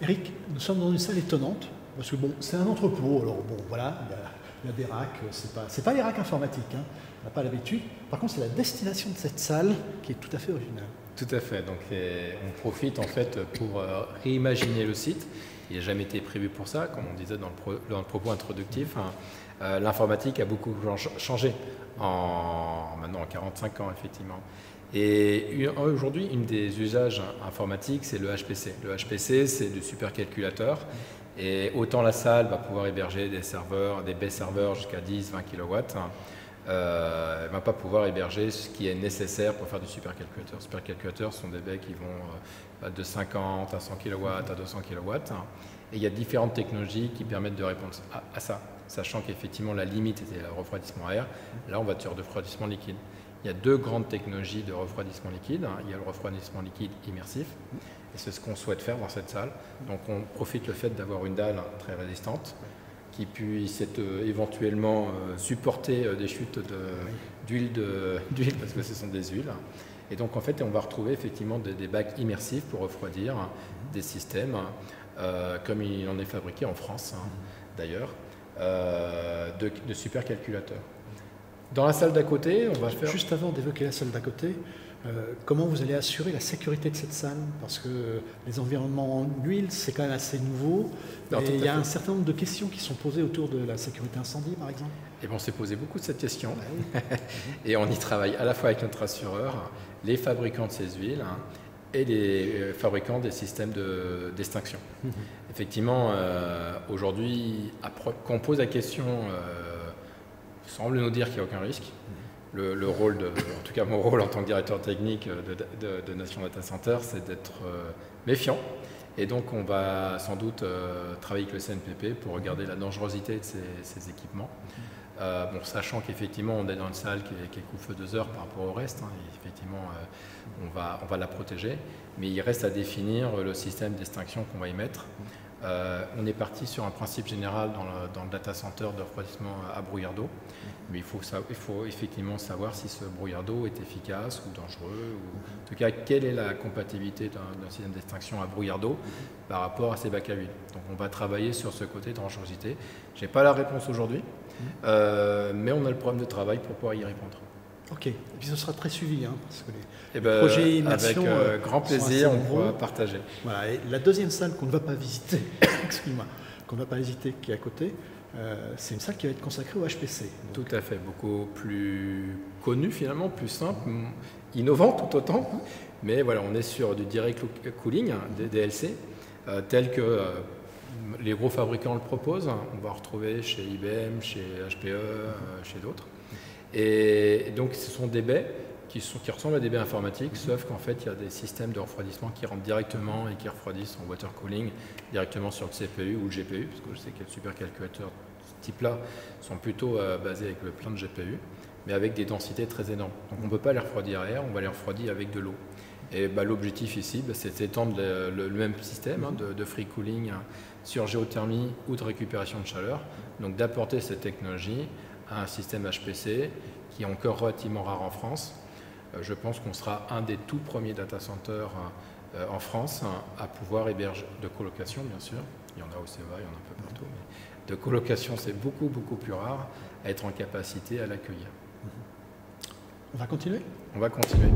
Eric, nous sommes dans une salle étonnante, parce que bon, c'est un entrepôt, alors bon, voilà, il y a, des racks, c'est pas, pas les racks informatiques, hein, on n'a pas l'habitude. Par contre, c'est la destination de cette salle qui est tout à fait originale. Tout à fait, donc on profite en fait pour euh, réimaginer le site. Il n'a jamais été prévu pour ça, comme on disait dans le, propos introductif. Hein. Euh, l'informatique a beaucoup changé en maintenant en 45 ans, effectivement. Et aujourd'hui, une des usages informatiques, c'est le HPC. Le HPC, c'est du supercalculateur. Et autant la salle va pouvoir héberger des serveurs, des baies serveurs jusqu'à 10, 20 kW, euh, elle ne va pas pouvoir héberger ce qui est nécessaire pour faire du supercalculateur. Supercalculateurs sont des baies qui vont euh, de 50 à 100 kW à 200 kW. Et il y a différentes technologies qui permettent de répondre à, ça, sachant qu'effectivement la limite était le refroidissement air. Là, on va sur refroidissement liquide. Il y a deux grandes technologies de refroidissement liquide. Il y a le refroidissement liquide immersif, et c'est ce qu'on souhaite faire dans cette salle. Donc on profite le fait d'avoir une dalle très résistante qui puisse euh, éventuellement euh, supporter euh, des chutes d'huile, parce que ce sont des huiles. Et donc en fait, on va retrouver effectivement des, bacs immersifs pour refroidir des systèmes, comme il en est fabriqué en France hein, d'ailleurs, de, de supercalculateurs. Dans la salle d'à côté, on va faire... Juste avant d'évoquer la salle d'à côté, euh, comment vous allez assurer la sécurité de cette salle? Parce que les environnements en huile, c'est quand même assez nouveau. et il y a un certain nombre de questions qui sont posées autour de la sécurité incendie, par exemple. Et bon, on s'est posé beaucoup de cette question. Ah et on y travaille à la fois avec notre assureur, les fabricants de ces huiles hein, et les euh, fabricants des systèmes d'extinction. Mhm. Effectivement, euh, aujourd'hui, quand on pose la question, semble nous dire qu'il n'y a aucun risque. Le, rôle, de, en tout cas mon rôle en tant que directeur technique de, Nation Data Center, c'est d'être euh, méfiant. Et donc on va sans doute euh, travailler avec le CNPP pour regarder la dangerosité de ces, équipements. Euh, bon, sachant qu'effectivement on est dans une salle qui est, qui couvre deux heures par rapport au reste, hein, effectivement on va la protéger, mais il reste à définir le système d'extinction qu'on va y mettre. Euh, on est parti sur un principe général dans le, data center de refroidissement à brouillard d'eau, mais il faut, il faut, effectivement savoir si ce brouillard d'eau est efficace ou dangereux, ou en tout cas quelle est la compatibilité d'un système d'extinction à brouillard d'eau par rapport à ces bacs à huile. Donc on va travailler sur ce côté de dangerosité. Je n'ai pas la réponse aujourd'hui, euh, mais on a le problème de travail pour pouvoir y répondre. Ok, et puis ce sera très suivi, hein, parce que les, eh ben, projets Avec euh, grand plaisir, on pourra partager. Voilà, et la deuxième salle qu'on ne va pas visiter, excuse-moi, qu'on ne va pas visiter, qui est à côté, euh, c'est une salle qui va être consacrée au HPC. Tout à fait, beaucoup plus connue finalement, plus simple, innovant tout autant. Mais voilà, on est sur du direct cooling, hein, des DLC, euh, tel que les gros fabricants le proposent. On va retrouver chez IBM, chez HPE, chez d'autres. Et donc ce sont des baies qui, ressemblent à des baies informatiques, sauf qu'en fait il y a des systèmes de refroidissement qui rentrent directement et qui refroidissent en water cooling directement sur le CPU ou le GPU, parce que je sais que les supercalculateurs de ce type-là sont plutôt euh, basés avec le plein de GPU, mais avec des densités très énormes. Donc on ne peut pas les refroidir à air, on va les refroidir avec de l'eau. Et bah, l'objectif ici, bah, c'est d'étendre le, même système hein, de, de, free cooling sur géothermie ou de récupération de chaleur, donc d'apporter cette technologie un système HPC qui est encore relativement rare en France. Euh, je pense qu'on sera un des tout premiers data centers euh, en France hein, à pouvoir héberger de colocation, bien sûr. Il y en a au CEVA, il y en a un peu partout. Mais de colocation, c'est beaucoup, beaucoup plus rare à être en capacité à l'accueillir. On va continuer? On va continuer.